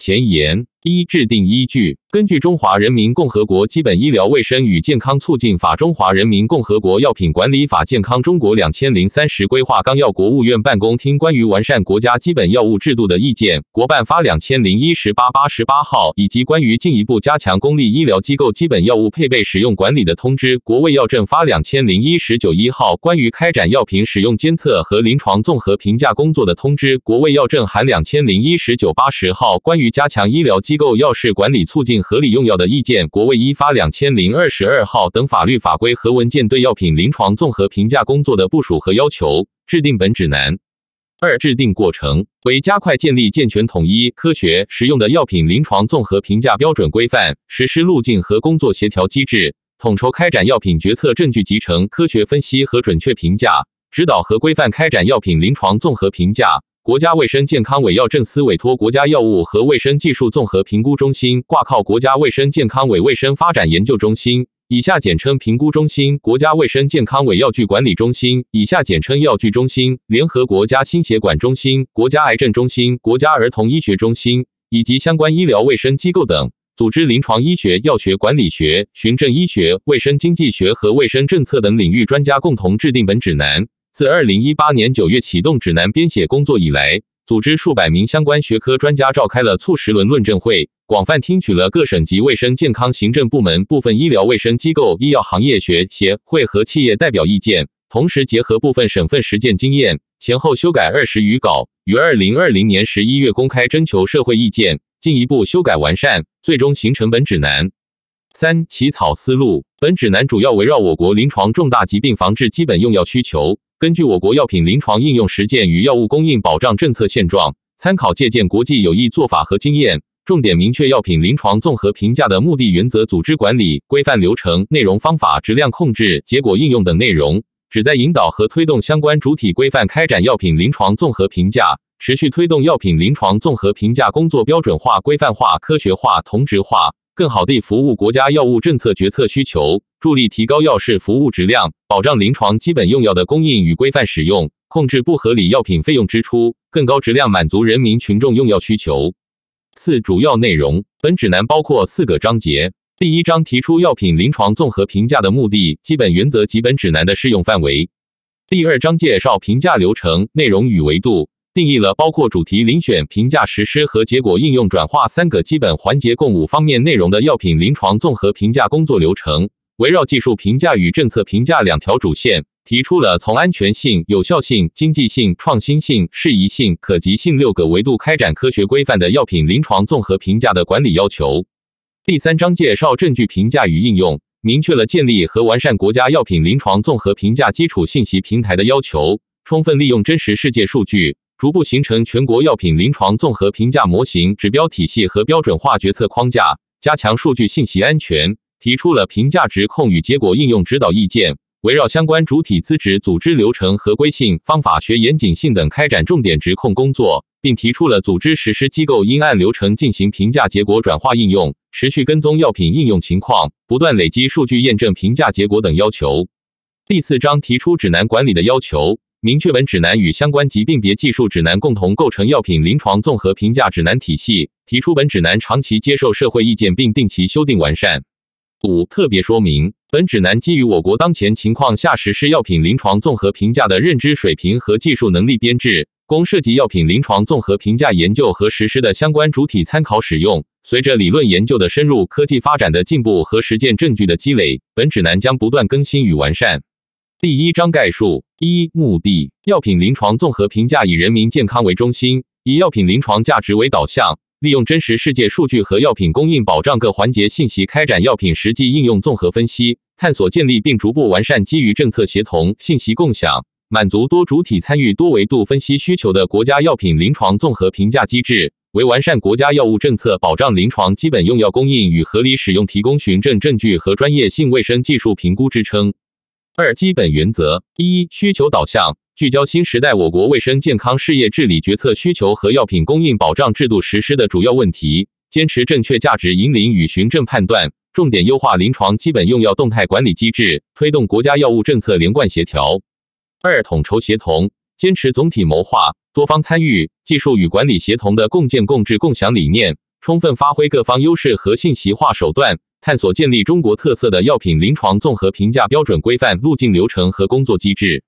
前言一、制定依据，根据《中华人民共和国基本医疗卫生与健康促进法》《中华人民共和国药品管理法》《健康中国两千零三十规划纲要》国务院办公厅关于完善国家基本药物制度的意见（国办发两千零一十八八十八号）以及关于进一步加强公立医疗机构基本药物配备使用管理的通知（国卫药政发两千零一十九一号）关于开展药品使用监测和临床综合评价工作的通知（国卫药政函两千零一十九八十号）关于加强医疗机构药事管理促进合理用药的意见（国卫医发两千零二十二号）等法律法规和文件对药品临床综合评价工作的部署和要求，制定本指南。二、制定过程为加快建立健全、统一、科学、实用的药品临床综合评价标准规范实施路径和工作协调机制，统筹开展药品决策证据集成、科学分析和准确评价，指导和规范开展药品临床综合评价。国家卫生健康委药政司委托国家药物和卫生技术综合评估中心挂靠国家卫生健康委卫生发展研究中心（以下简称评估中心）、国家卫生健康委药具管理中心（以下简称药具中心）联合国家心血管中心、国家癌症中心、国家儿童医学中心以及相关医疗卫生机构等，组织临床医学、药学管理学、循证医学、卫生经济学和卫生政策等领域专家共同制定本指南。自二零一八年九月启动指南编写工作以来，组织数百名相关学科专家召开了促十轮论证会，广泛听取了各省级卫生健康行政部门、部分医疗卫生机构、医药行业学协会和企业代表意见，同时结合部分省份实践经验，前后修改二十余稿，于二零二零年十一月公开征求社会意见，进一步修改完善，最终形成本指南。三、起草思路。本指南主要围绕我国临床重大疾病防治基本用药需求。根据我国药品临床应用实践与药物供应保障政策现状，参考借鉴国际有益做法和经验，重点明确药品临床综合评价的目的、原则、组织管理、规范流程、内容、方法、质量控制、结果应用等内容，旨在引导和推动相关主体规范开展药品临床综合评价，持续推动药品临床综合评价工作标准化、规范化、科学化、同质化。更好地服务国家药物政策决策需求，助力提高药事服务质量，保障临床基本用药的供应与规范使用，控制不合理药品费用支出，更高质量满足人民群众用药需求。四、主要内容。本指南包括四个章节。第一章提出药品临床综合评价的目的、基本原则及本指南的适用范围。第二章介绍评价流程、内容与维度。定义了包括主题遴选、评价实施和结果应用转化三个基本环节共五方面内容的药品临床综合评价工作流程，围绕技术评价与政策评价两条主线，提出了从安全性、有效性、经济性、创新性、适宜性、可及性六个维度开展科学规范的药品临床综合评价的管理要求。第三章介绍证据评价与应用，明确了建立和完善国家药品临床综合评价基础信息平台的要求，充分利用真实世界数据。逐步形成全国药品临床综合评价模型、指标体系和标准化决策框架，加强数据信息安全，提出了评价值控与结果应用指导意见，围绕相关主体资质、组织流程合规性、方法学严谨性等开展重点质控工作，并提出了组织实施机构应按流程进行评价结果转化应用，持续跟踪药品应用情况，不断累积数据验证评价结果等要求。第四章提出指南管理的要求。明确本指南与相关疾病别技术指南共同构成药品临床综合评价指南体系，提出本指南长期接受社会意见并定期修订完善。五、特别说明，本指南基于我国当前情况下实施药品临床综合评价的认知水平和技术能力编制，供涉及药品临床综合评价研究和实施的相关主体参考使用。随着理论研究的深入、科技发展的进步和实践证据的积累，本指南将不断更新与完善。第一章概述：一、目的。药品临床综合评价以人民健康为中心，以药品临床价值为导向，利用真实世界数据和药品供应保障各环节信息，开展药品实际应用综合分析，探索建立并逐步完善基于政策协同、信息共享、满足多主体参与、多维度分析需求的国家药品临床综合评价机制，为完善国家药物政策、保障临床基本用药供应与合理使用提供循证证据和专业性卫生技术评估支撑。二、基本原则：一、需求导向，聚焦新时代我国卫生健康事业治理决策需求和药品供应保障制度实施的主要问题，坚持正确价值引领与循证判断，重点优化临床基本用药动态管理机制，推动国家药物政策连贯协调。二、统筹协同，坚持总体谋划、多方参与、技术与管理协同的共建共治共享理念。充分发挥各方优势和信息化手段，探索建立中国特色的药品临床综合评价标准规范路径流程和工作机制。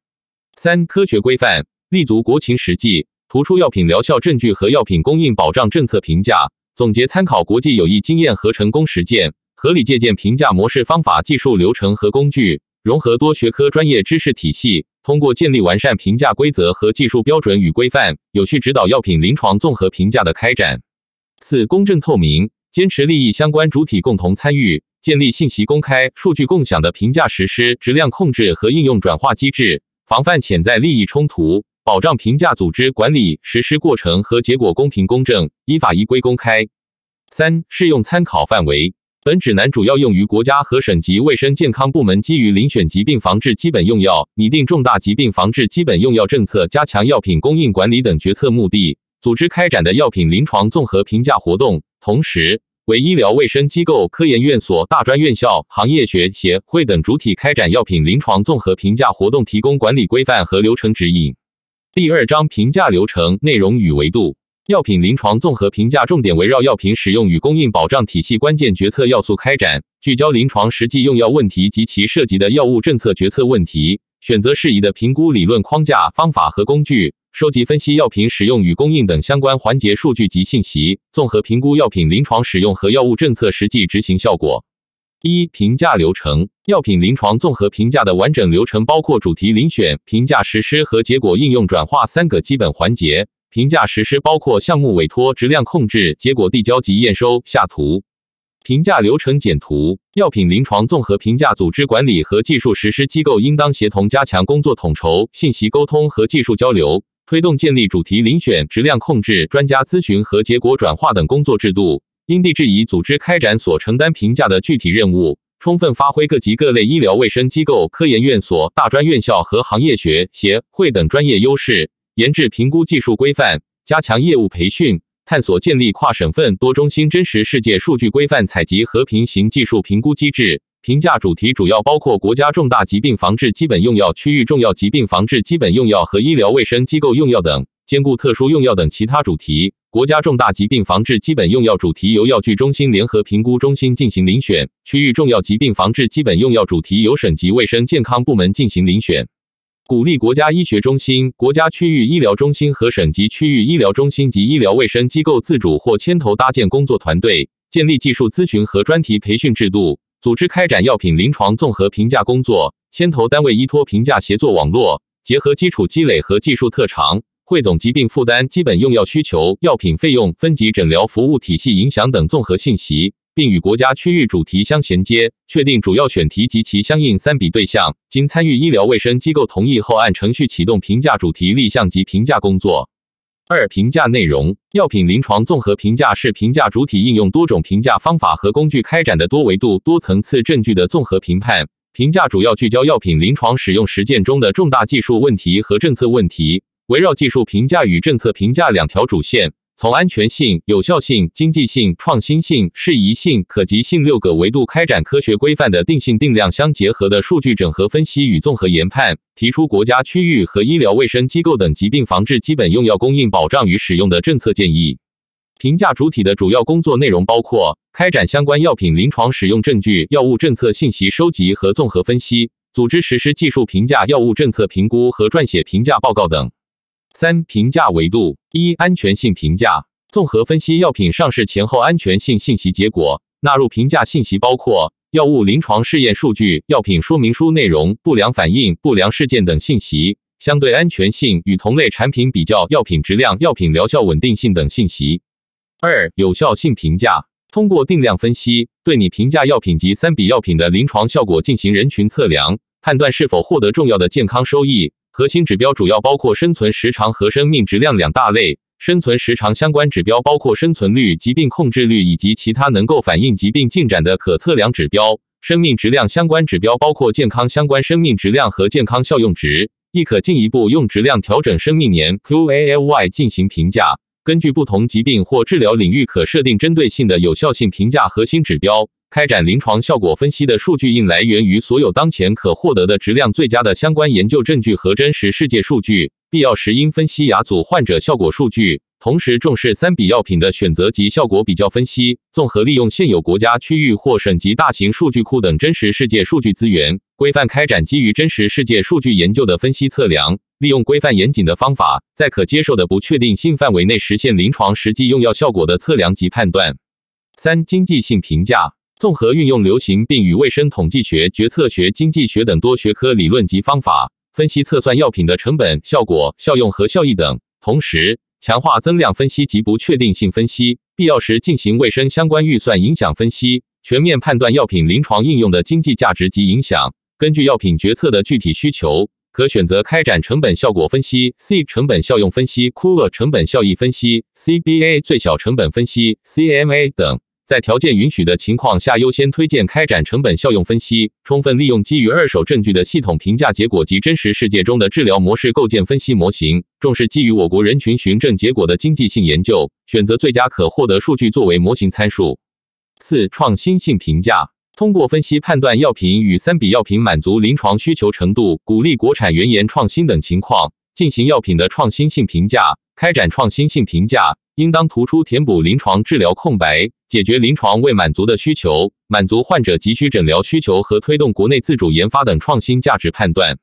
三、科学规范，立足国情实际，突出药品疗效证据和药品供应保障政策评价，总结参考国际有益经验和成功实践，合理借鉴评价模式、方法、技术流程和工具，融合多学科专业知识体系，通过建立完善评价规则和技术标准与规范，有序指导药品临床综合评价的开展。四、公正透明，坚持利益相关主体共同参与，建立信息公开、数据共享的评价实施、质量控制和应用转化机制。防范潜在利益冲突，保障评价组织管理实施过程和结果公平公正、依法依规公开。三、适用参考范围。本指南主要用于国家和省级卫生健康部门基于遴选疾病防治基本用药、拟定重大疾病防治基本用药政策、加强药品供应管理等决策目的，组织开展的药品临床综合评价活动，同时。为医疗卫生机构、科研院所、大专院校、行业学协会等主体开展药品临床综合评价活动提供管理规范和流程指引。第二章评价流程内容与维度。药品临床综合评价重点围绕药品使用与供应保障体系关键决策要素开展，聚焦临床实际用药问题及其涉及的药物政策决策问题，选择适宜的评估理论框架、方法和工具。收集分析药品使用与供应等相关环节数据及信息，综合评估药品临床使用和药物政策实际执行效果。一、评价流程。药品临床综合评价的完整流程包括主题遴选、评价实施和结果应用转化三个基本环节。评价实施包括项目委托、质量控制、结果递交及验收。下图。评价流程简图。药品临床综合评价组织管理和技术实施机构应当协同加强工作统筹、信息沟通和技术交流。推动建立主题遴选、质量控制、专家咨询和结果转化等工作制度，因地制宜组织开展所承担评价的具体任务，充分发挥各级各类医疗卫生机构、科研院所、大专院校和行业学协会等专业优势，研制评估技术规范，加强业务培训，探索建立跨省份多中心真实世界数据规范采集和平行技术评估机制。评价主题主要包括国家重大疾病防治基本用药、区域重要疾病防治基本用药和医疗卫生机构用药等，兼顾特殊用药等其他主题。国家重大疾病防治基本用药主题由药具中心联合评估中心进行遴选，区域重要疾病防治基本用药主题由省级卫生健康部门进行遴选。鼓励国家医学中心、国家区域医疗中心和省级区域医疗中心及医疗卫生机构自主或牵头搭建工作团队，建立技术咨询和专题培训制度。组织开展药品临床综合评价工作，牵头单位依托评价协作网络，结合基础积累和技术特长，汇总疾病负担、基本用药需求、药品费用、分级诊疗服务体系影响等综合信息，并与国家区域主题相衔接，确定主要选题及其相应三比对象。经参与医疗卫生机构同意后，按程序启动评价主题立项及评价工作。二、评价内容。药品临床综合评价是评价主体应用多种评价方法和工具开展的多维度、多层次证据的综合评判。评价主要聚焦药品临床使用实践中的重大技术问题和政策问题，围绕技术评价与政策评价两条主线。从安全性、有效性、经济性、创新性、适宜性、可及性六个维度开展科学规范的定性定量相结合的数据整合分析与综合研判，提出国家、区域和医疗卫生机构等疾病防治基本用药供应保障与使用的政策建议。评价主体的主要工作内容包括开展相关药品临床使用证据、药物政策信息收集和综合分析，组织实施技术评价、药物政策评估和撰写评价报告等。三、评价维度：一、安全性评价，综合分析药品上市前后安全性信息结果，纳入评价信息包括药物临床试验数据、药品说明书内容、不良反应、不良事件等信息，相对安全性与同类产品比较、药品质量、药品疗效稳定性等信息。二、有效性评价，通过定量分析，对你评价药品及三比药品的临床效果进行人群测量，判断是否获得重要的健康收益。核心指标主要包括生存时长和生命质量两大类。生存时长相关指标包括生存率、疾病控制率以及其他能够反映疾病进展的可测量指标。生命质量相关指标包括健康相关生命质量和健康效用值，亦可进一步用质量调整生命年 （QALY） 进行评价。根据不同疾病或治疗领域，可设定针对性的有效性评价核心指标。开展临床效果分析的数据应来源于所有当前可获得的质量最佳的相关研究证据和真实世界数据，必要时应分析亚组患者效果数据，同时重视三笔药品的选择及效果比较分析，综合利用现有国家、区域或省级大型数据库等真实世界数据资源，规范开展基于真实世界数据研究的分析测量。利用规范严谨的方法，在可接受的不确定性范围内实现临床实际用药效果的测量及判断。三、经济性评价，综合运用流行病与卫生统计学、决策学、经济学等多学科理论及方法，分析测算药品的成本、效果、效用和效益等，同时。强化增量分析及不确定性分析，必要时进行卫生相关预算影响分析，全面判断药品临床应用的经济价值及影响。根据药品决策的具体需求，可选择开展成本效果分析 （C 成本效用分析）、库尔成本效益分析 （CBA 最小成本分析）、CMA 等。在条件允许的情况下，优先推荐开展成本效用分析，充分利用基于二手证据的系统评价结果及真实世界中的治疗模式构建分析模型，重视基于我国人群循证结果的经济性研究，选择最佳可获得数据作为模型参数。四、创新性评价，通过分析判断药品与三比药品满足临床需求程度、鼓励国产原研创新等情况，进行药品的创新性评价。开展创新性评价，应当突出填补临床治疗空白。解决临床未满足的需求，满足患者急需诊疗需求和推动国内自主研发等创新价值判断。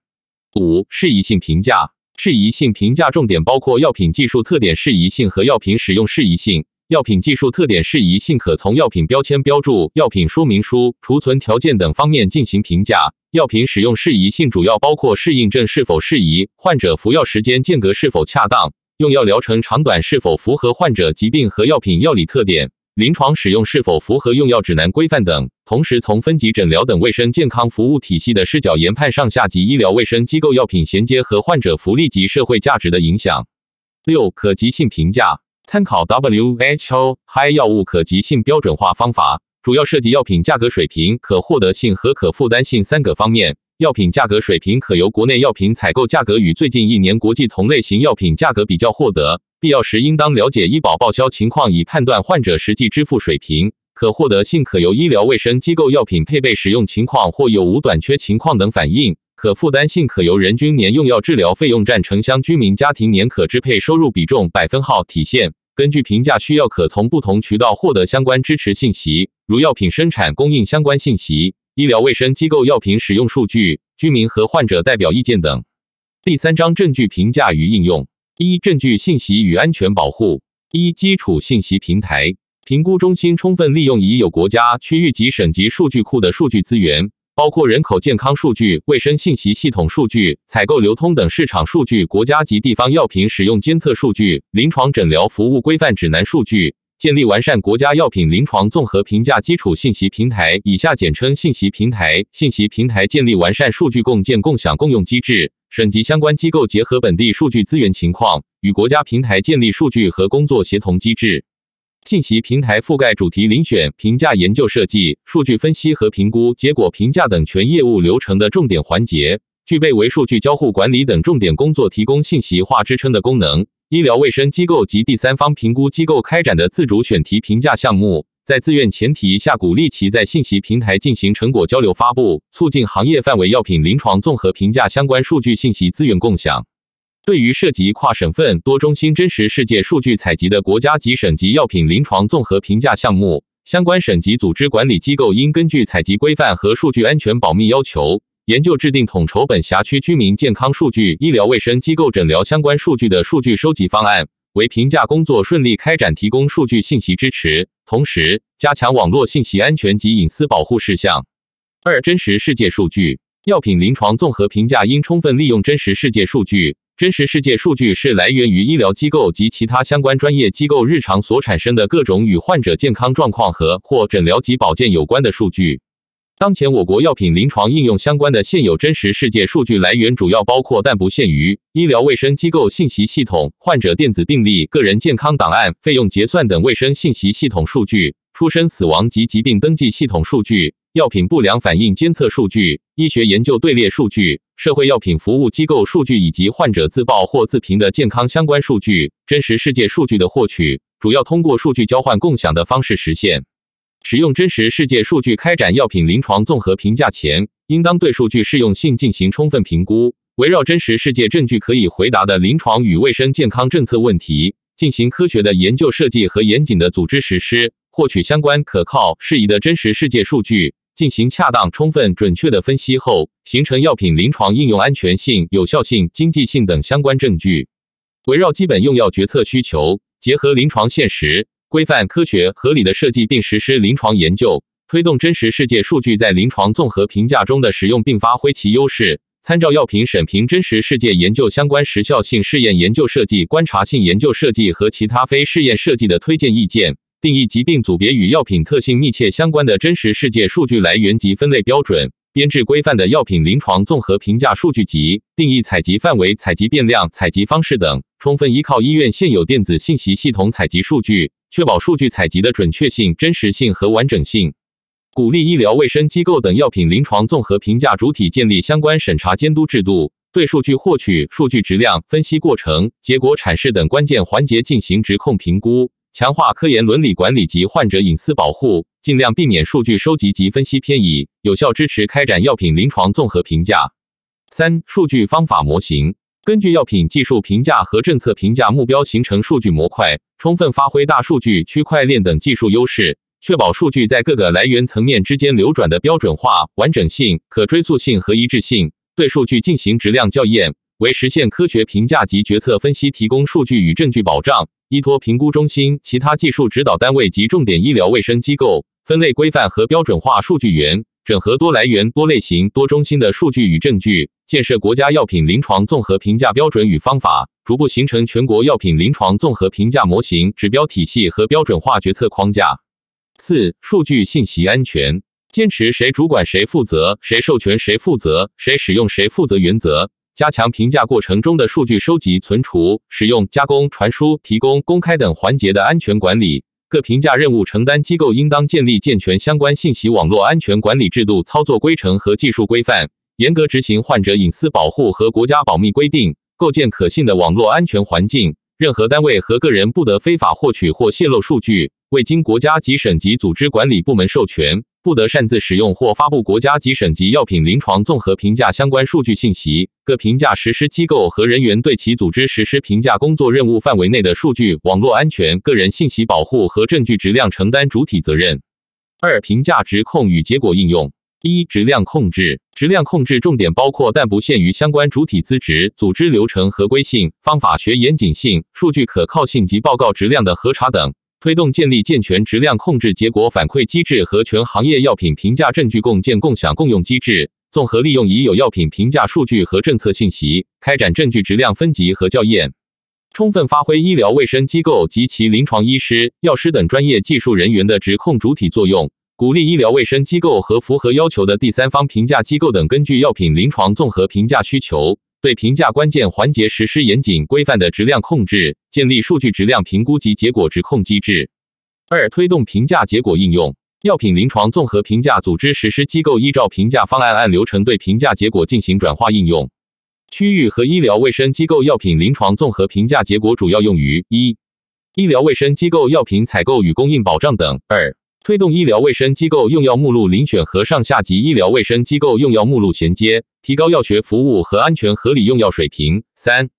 五、适宜性评价。适宜性评价重点包括药品技术特点适宜性和药品使用适宜性。药品技术特点适宜性可从药品标签标注、药品说明书、储存条件等方面进行评价。药品使用适宜性主要包括适应症是否适宜、患者服药时间间隔是否恰当、用药疗程长短是否符合患者疾病和药品药理特点。临床使用是否符合用药指南规范等，同时从分级诊疗等卫生健康服务体系的视角研判上下级医疗卫生机构药品衔接和患者福利及社会价值的影响。六、可及性评价，参考 WHO High 药物可及性标准化方法，主要涉及药品价格水平、可获得性和可负担性三个方面。药品价格水平可由国内药品采购价格与最近一年国际同类型药品价格比较获得。必要时，应当了解医保报销情况，以判断患者实际支付水平。可获得性可由医疗卫生机构药品配备使用情况或有无短缺情况等反映。可负担性可由人均年用药治疗费用占城乡居民家庭年可支配收入比重百分号体现。根据评价需要，可从不同渠道获得相关支持信息，如药品生产供应相关信息、医疗卫生机构药品使用数据、居民和患者代表意见等。第三章证据评价与应用。一、证据信息与安全保护。一、基础信息平台评估中心充分利用已有国家、区域及省级数据库的数据资源，包括人口健康数据、卫生信息系统数据、采购流通等市场数据、国家及地方药品使用监测数据、临床诊疗服务规范指南数据，建立完善国家药品临床综合评价基础信息平台（以下简称信息平台）。信息平台建立完善数据共建、共享、共用机制。省级相关机构结合本地数据资源情况，与国家平台建立数据和工作协同机制。信息平台覆盖主题遴选、评价研究设计、数据分析和评估、结果评价等全业务流程的重点环节，具备为数据交互管理等重点工作提供信息化支撑的功能。医疗卫生机构及第三方评估机构开展的自主选题评价项目。在自愿前提下，鼓励其在信息平台进行成果交流发布，促进行业范围药品临床综合评价相关数据信息资源共享。对于涉及跨省份、多中心真实世界数据采集的国家级、省级药品临床综合评价项目，相关省级组织管理机构应根据采集规范和数据安全保密要求，研究制定统筹本辖区居民健康数据、医疗卫生机构诊疗相关数据的数据收集方案。为评价工作顺利开展提供数据信息支持，同时加强网络信息安全及隐私保护事项。二、真实世界数据药品临床综合评价应充分利用真实世界数据。真实世界数据是来源于医疗机构及其他相关专业机构日常所产生的各种与患者健康状况和或诊疗及保健有关的数据。当前我国药品临床应用相关的现有真实世界数据来源主要包括但不限于医疗卫生机构信息系统、患者电子病历、个人健康档案、费用结算等卫生信息系统数据、出生死亡及疾病登记系统数据、药品不良反应监测数据、医学研究队列数据、社会药品服务机构数据以及患者自报或自评的健康相关数据。真实世界数据的获取主要通过数据交换共享的方式实现。使用真实世界数据开展药品临床综合评价前，应当对数据适用性进行充分评估，围绕真实世界证据可以回答的临床与卫生健康政策问题，进行科学的研究设计和严谨的组织实施，获取相关可靠、适宜的真实世界数据，进行恰当、充分、准确的分析后，形成药品临床应用安全性、有效性、经济性等相关证据。围绕基本用药决策需求，结合临床现实，规范、科学、合理的设计并实施临床研究，推动真实世界数据在临床综合评价中的使用，并发挥其优势。参照药品审评真实世界研究相关时效性试验研究设计、观察性研究设计和其他非试验设计的推荐意见，定义疾病组别与药品特性密切相关的真实世界数据来源及分类标准，编制规范的药品临床综合评价数据集，定义采集范围、采集变量、采集方式等，充分依靠医院现有电子信息系统采集数据，确保数据采集的准确性、真实性和完整性。鼓励医疗卫生机构等药品临床综合评价主体建立相关审查监督制度，对数据获取、数据质量分析过程、结果阐释等关键环节进行质控评估，强化科研伦理管理及患者隐私保护，尽量避免数据收集及分析偏移，有效支持开展药品临床综合评价。三、数据方法模型，根据药品技术评价和政策评价目标形成数据模块，充分发挥大数据、区块链等技术优势。确保数据在各个来源层面之间流转的标准化、完整性、可追溯性和一致性，对数据进行质量校验，为实现科学评价及决策分析提供数据与证据保障。依托评估中心、其他技术指导单位及重点医疗卫生机构，分类规范和标准化数据源，整合多来源、多类型、多中心的数据与证据，建设国家药品临床综合评价标准与方法，逐步形成全国药品临床综合评价模型、指标体系和标准化决策框架。四、数据信息安全，坚持谁主管谁负责，谁授权谁负责，谁使用谁负责原则，加强评价过程中的数据收集、存储、使用、加工、传输、提供、公开等环节的安全管理。各评价任务承担机构应当建立健全相关信息网络安全管理制度、操作规程和技术规范，严格执行患者隐私保护和国家保密规定，构建可信的网络安全环境。任何单位和个人不得非法获取或泄露数据。未经国家及省级组织管理部门授权，不得擅自使用或发布国家级省级药品临床综合评价相关数据信息。各评价实施机构和人员对其组织实施评价工作任务范围内的数据网络安全、个人信息保护和证据质量承担主体责任。二、评价指控与结果应用。一、质量控制。质量控制重点包括但不限于相关主体资质、组织流程合规性、方法学严谨性、数据可靠性及报告质量的核查等。推动建立健全质量控制结果反馈机制和全行业药品评价证据共建共享共用机制，综合利用已有药品评价数据和政策信息，开展证据质量分级和校验，充分发挥医疗卫生机构及其临床医师、药师等专业技术人员的质控主体作用，鼓励医疗卫生机构和符合要求的第三方评价机构等，根据药品临床综合评价需求。对评价关键环节实施严谨规范的质量控制，建立数据质量评估及结果质控机制。二、推动评价结果应用。药品临床综合评价组织实施机构依照评价方案按流程对评价结果进行转化应用。区域和医疗卫生机构药品临床综合评价结果主要用于一、医疗卫生机构药品采购与供应保障等；二、推动医疗卫生机构用药目录遴选和上下级医疗卫生机构用药目录衔接，提高药学服务和安全合理用药水平。三、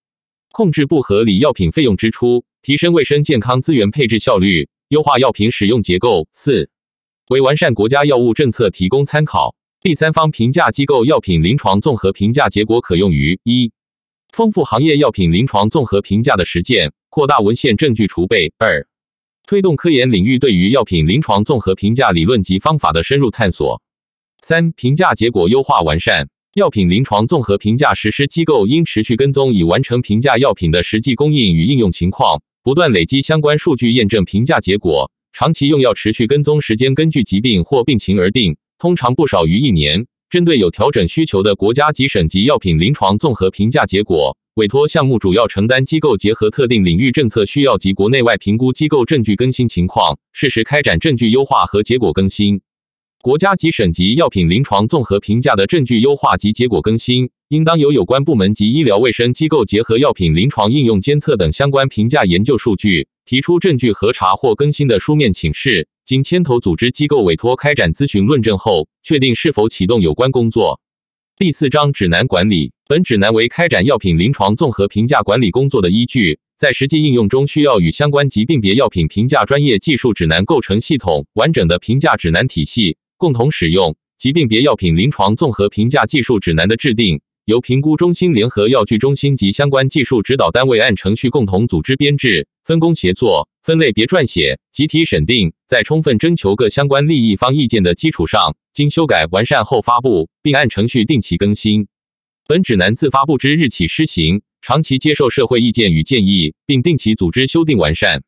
控制不合理药品费用支出，提升卫生健康资源配置效率，优化药品使用结构。四、为完善国家药物政策提供参考。第三方评价机构药品临床综合评价结果可用于一、丰富行业药品临床综合评价的实践，扩大文献证据储备。二、推动科研领域对于药品临床综合评价理论及方法的深入探索。三、评价结果优化完善。药品临床综合评价实施机构应持续跟踪已完成评价药品的实际供应与应用情况，不断累积相关数据验证评价结果。长期用药持续跟踪时间根据疾病或病情而定，通常不少于一年。针对有调整需求的国家级省级药品临床综合评价结果。委托项目主要承担机构结合特定领域政策需要及国内外评估机构证据更新情况，适时开展证据优化和结果更新。国家级省级药品临床综合评价的证据优化及结果更新，应当由有关部门及医疗卫生机构结合药品临床应用监测等相关评价研究数据，提出证据核查或更新的书面请示，经牵头组织机构委托开展咨询论证后，确定是否启动有关工作。第四章指南管理。本指南为开展药品临床综合评价管理工作的依据，在实际应用中需要与相关疾病别药品评价专业技术指南构成系统完整的评价指南体系，共同使用。疾病别药品临床综合评价技术指南的制定，由评估中心联合药具中心及相关技术指导单位按程序共同组织编制，分工协作，分类别撰写，集体审定，在充分征求各相关利益方意见的基础上，经修改完善后发布，并按程序定期更新。本指南自发布之日起施行，长期接受社会意见与建议，并定期组织修订完善。